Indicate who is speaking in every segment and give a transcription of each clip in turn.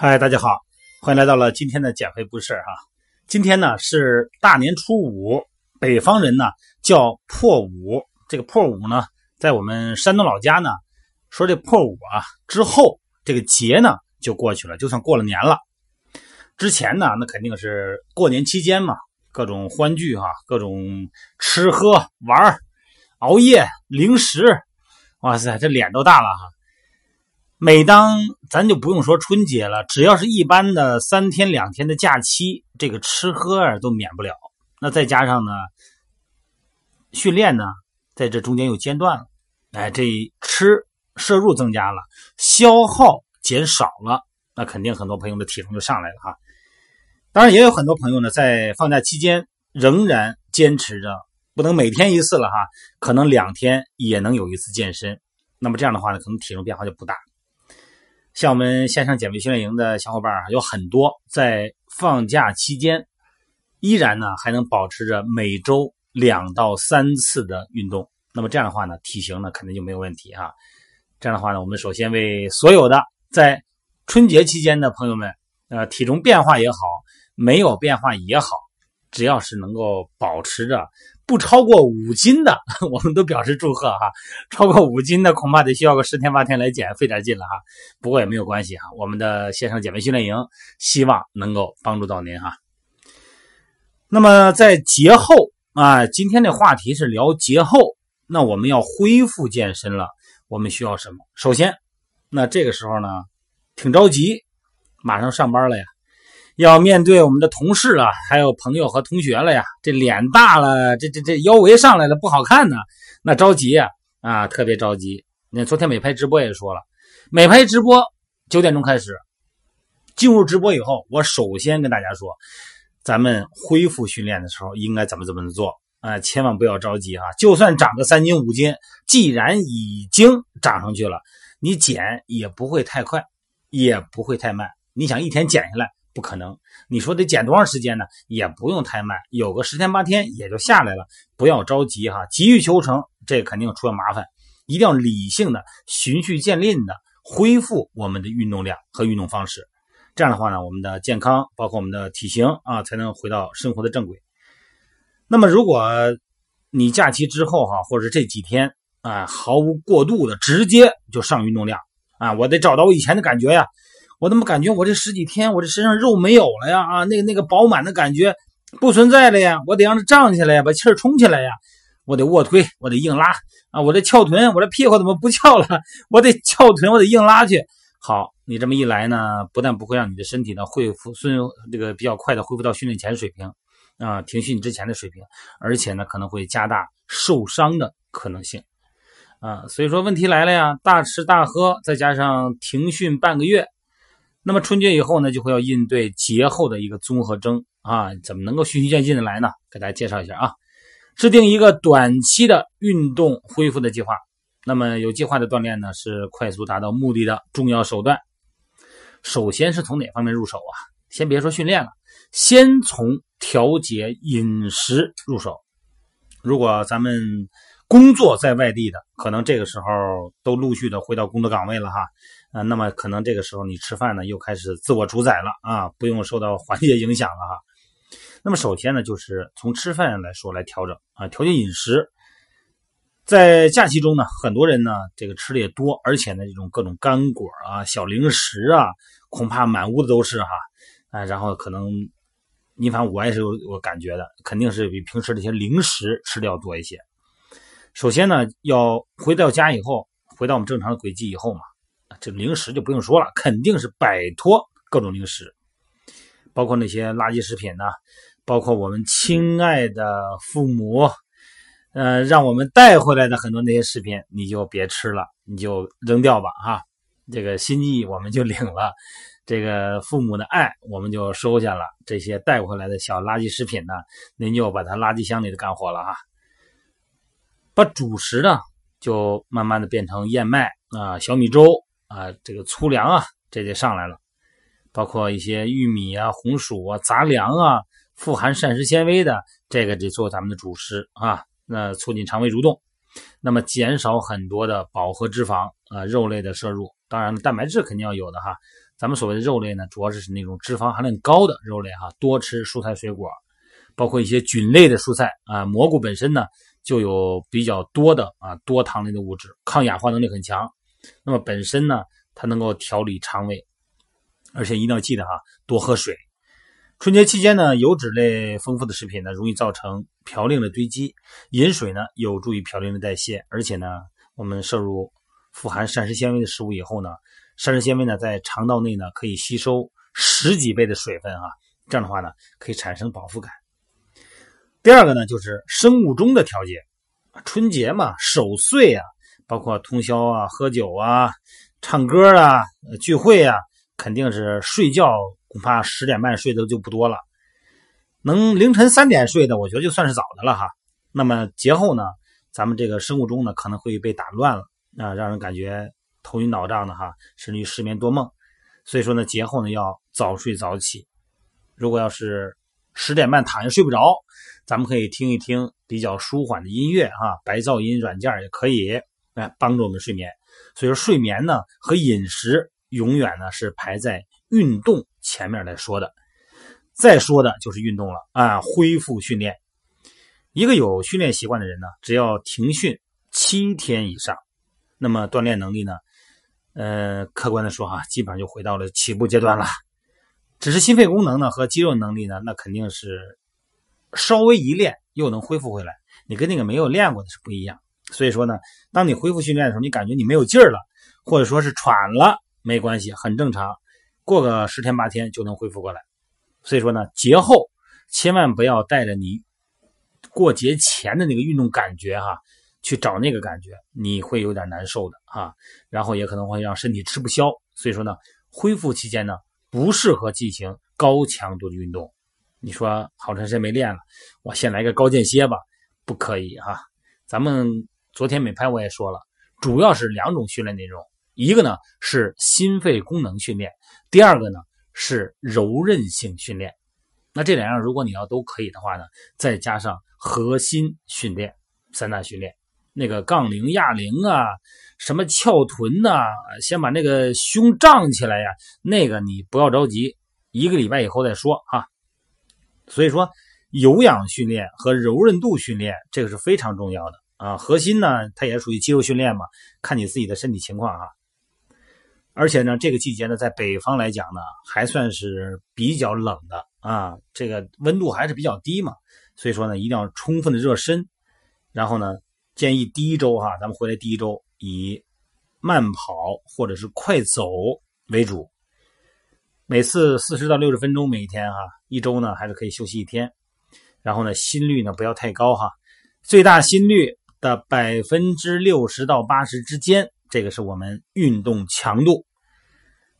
Speaker 1: 嗨，大家好，欢迎来到了今天的减肥不是哈。今天呢是大年初五，北方人呢叫破五。这个破五呢，在我们山东老家呢，说这破五啊之后，这个节呢就过去了，就算过了年了。之前呢，那肯定是过年期间嘛，各种欢聚哈，各种吃喝玩熬夜零食，哇塞，这脸都大了哈。每当咱就不用说春节了，只要是一般的三天两天的假期，这个吃喝啊都免不了。那再加上呢，训练呢，在这中间又间断了，哎，这吃摄入增加了，消耗减少了，那肯定很多朋友的体重就上来了哈。当然，也有很多朋友呢，在放假期间仍然坚持着，不能每天一次了哈，可能两天也能有一次健身。那么这样的话呢，可能体重变化就不大。像我们线上减肥训练营的小伙伴啊，有很多在放假期间依然呢还能保持着每周两到三次的运动。那么这样的话呢，体型呢肯定就没有问题啊。这样的话呢，我们首先为所有的在春节期间的朋友们，呃，体重变化也好，没有变化也好，只要是能够保持着。不超过五斤的，我们都表示祝贺哈。超过五斤的，恐怕得需要个十天八天来减，费点劲了哈。不过也没有关系哈，我们的线上减肥训练营希望能够帮助到您哈。那么在节后啊，今天的话题是聊节后，那我们要恢复健身了，我们需要什么？首先，那这个时候呢，挺着急，马上上班了呀。要面对我们的同事啊，还有朋友和同学了呀，这脸大了，这这这腰围上来了，不好看呢，那着急呀，啊，特别着急。那昨天美拍直播也说了，美拍直播九点钟开始，进入直播以后，我首先跟大家说，咱们恢复训练的时候应该怎么怎么做啊，千万不要着急啊，就算长个三斤五斤，既然已经长上去了，你减也不会太快，也不会太慢，你想一天减下来。不可能，你说得减多长时间呢？也不用太慢，有个十天八天也就下来了。不要着急哈，急于求成，这肯定出了麻烦。一定要理性的、循序渐进的恢复我们的运动量和运动方式。这样的话呢，我们的健康，包括我们的体型啊，才能回到生活的正轨。那么，如果你假期之后哈，或者这几天啊，毫无过度的直接就上运动量啊，我得找到我以前的感觉呀。我怎么感觉我这十几天我这身上肉没有了呀？啊，那个那个饱满的感觉不存在了呀！我得让它胀起来呀，把气儿充起来呀！我得卧推，我得硬拉啊！我这翘臀，我这屁股怎么不翘了？我得翘臀，我得硬拉去。好，你这么一来呢，不但不会让你的身体呢恢复顺这个比较快的恢复到训练前水平啊，停训之前的水平，而且呢可能会加大受伤的可能性啊。所以说问题来了呀，大吃大喝，再加上停训半个月。那么春节以后呢，就会要应对节后的一个综合征啊，怎么能够循序渐进的来呢？给大家介绍一下啊，制定一个短期的运动恢复的计划。那么有计划的锻炼呢，是快速达到目的的重要手段。首先是从哪方面入手啊？先别说训练了，先从调节饮食入手。如果咱们工作在外地的，可能这个时候都陆续的回到工作岗位了哈。啊，那么可能这个时候你吃饭呢，又开始自我主宰了啊，不用受到环境影响了哈。那么首先呢，就是从吃饭来说来调整啊，调节饮食。在假期中呢，很多人呢这个吃的也多，而且呢这种各种干果啊、小零食啊，恐怕满屋子都是哈。啊，然后可能你反正我也是有有感觉的，肯定是比平时这些零食吃的要多一些。首先呢，要回到家以后，回到我们正常的轨迹以后嘛。这零食就不用说了，肯定是摆脱各种零食，包括那些垃圾食品呢，包括我们亲爱的父母，呃，让我们带回来的很多那些食品，你就别吃了，你就扔掉吧，哈。这个心意我们就领了，这个父母的爱我们就收下了，这些带回来的小垃圾食品呢，您就把它垃圾箱里的干活了哈。把主食呢，就慢慢的变成燕麦啊、小米粥。啊，这个粗粮啊，这就上来了，包括一些玉米啊、红薯啊、杂粮啊，富含膳食纤维的，这个得做咱们的主食啊。那促进肠胃蠕动，那么减少很多的饱和脂肪啊、肉类的摄入。当然了，蛋白质肯定要有的哈，咱们所谓的肉类呢，主要是是那种脂肪含量高的肉类哈，多吃蔬菜水果，包括一些菌类的蔬菜啊，蘑菇本身呢就有比较多的啊多糖类的物质，抗氧化能力很强。那么本身呢，它能够调理肠胃，而且一定要记得哈，多喝水。春节期间呢，油脂类丰富的食品呢，容易造成嘌呤的堆积，饮水呢有助于嘌呤的代谢，而且呢，我们摄入富含膳食纤维的食物以后呢。膳食纤维呢，在肠道内呢，可以吸收十几倍的水分啊，这样的话呢，可以产生饱腹感。第二个呢，就是生物钟的调节。春节嘛，守岁啊，包括通宵啊、喝酒啊、唱歌啊、聚会啊，肯定是睡觉，恐怕十点半睡的就不多了。能凌晨三点睡的，我觉得就算是早的了哈。那么节后呢，咱们这个生物钟呢，可能会被打乱了啊，让人感觉。头晕脑胀的哈，甚至于失眠多梦，所以说呢，节后呢要早睡早起。如果要是十点半躺下睡不着，咱们可以听一听比较舒缓的音乐啊，白噪音软件也可以来帮助我们睡眠。所以说睡眠呢和饮食永远呢是排在运动前面来说的。再说的就是运动了啊，恢复训练。一个有训练习惯的人呢，只要停训七天以上，那么锻炼能力呢。呃，客观的说哈，基本上就回到了起步阶段了。只是心肺功能呢和肌肉能力呢，那肯定是稍微一练又能恢复回来。你跟那个没有练过的是不一样。所以说呢，当你恢复训练的时候，你感觉你没有劲儿了，或者说是喘了，没关系，很正常，过个十天八天就能恢复过来。所以说呢，节后千万不要带着你过节前的那个运动感觉哈。去找那个感觉，你会有点难受的啊，然后也可能会让身体吃不消。所以说呢，恢复期间呢，不适合进行高强度的运动。你说好长时间没练了，我先来个高间歇吧，不可以哈。咱们昨天美拍我也说了，主要是两种训练内容，一个呢是心肺功能训练，第二个呢是柔韧性训练。那这两样如果你要都可以的话呢，再加上核心训练，三大训练。那个杠铃、哑铃啊，什么翘臀呐，先把那个胸胀起来呀。那个你不要着急，一个礼拜以后再说啊。所以说，有氧训练和柔韧度训练这个是非常重要的啊。核心呢，它也属于肌肉训练嘛，看你自己的身体情况啊。而且呢，这个季节呢，在北方来讲呢，还算是比较冷的啊，这个温度还是比较低嘛。所以说呢，一定要充分的热身，然后呢。建议第一周哈，咱们回来第一周以慢跑或者是快走为主，每次四十到六十分钟每一天哈，一周呢还是可以休息一天，然后呢心率呢不要太高哈，最大心率的百分之六十到八十之间，这个是我们运动强度，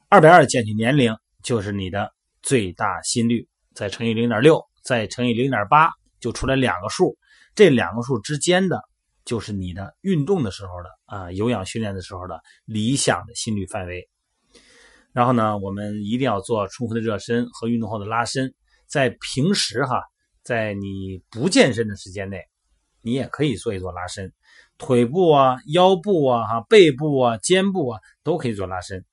Speaker 1: 二百二减去年龄就是你的最大心率，再乘以零点六，再乘以零点八，就出来两个数，这两个数之间的。就是你的运动的时候的啊，有氧训练的时候的理想的心率范围。然后呢，我们一定要做充分的热身和运动后的拉伸。在平时哈，在你不健身的时间内，你也可以做一做拉伸，腿部啊、腰部啊、哈背部啊、肩部啊都可以做拉伸。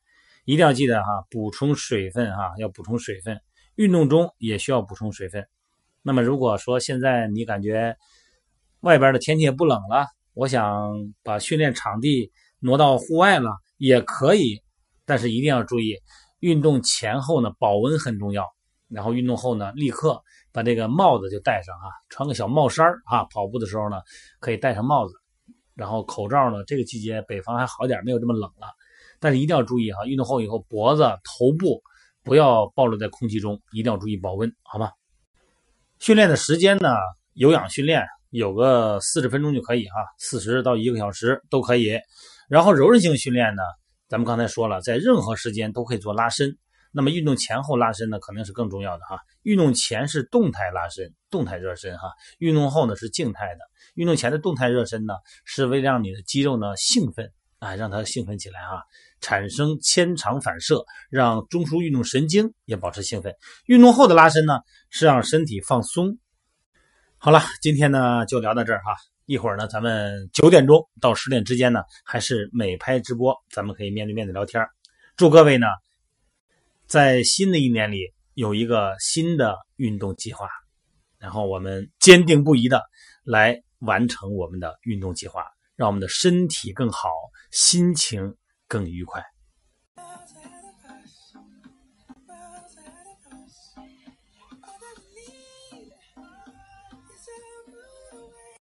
Speaker 1: 一定要记得哈，补充水分哈，要补充水分。运动中也需要补充水分。那么如果说现在你感觉，外边的天气也不冷了，我想把训练场地挪到户外了也可以，但是一定要注意，运动前后呢保温很重要。然后运动后呢，立刻把这个帽子就戴上啊，穿个小帽衫啊，跑步的时候呢可以戴上帽子。然后口罩呢，这个季节北方还好点，没有这么冷了。但是一定要注意哈，运动后以后脖子、头部不要暴露在空气中，一定要注意保温，好吗？训练的时间呢，有氧训练。有个四十分钟就可以哈，四十到一个小时都可以。然后柔韧性训练呢，咱们刚才说了，在任何时间都可以做拉伸。那么运动前后拉伸呢，肯定是更重要的哈。运动前是动态拉伸、动态热身哈，运动后呢是静态的。运动前的动态热身呢，是为了让你的肌肉呢兴奋啊，让它兴奋起来哈，产生牵肠反射，让中枢运动神经也保持兴奋。运动后的拉伸呢，是让身体放松。好了，今天呢就聊到这儿哈。一会儿呢，咱们九点钟到十点之间呢，还是美拍直播，咱们可以面对面的聊天。祝各位呢在新的一年里有一个新的运动计划，然后我们坚定不移的来完成我们的运动计划，让我们的身体更好，心情更愉快。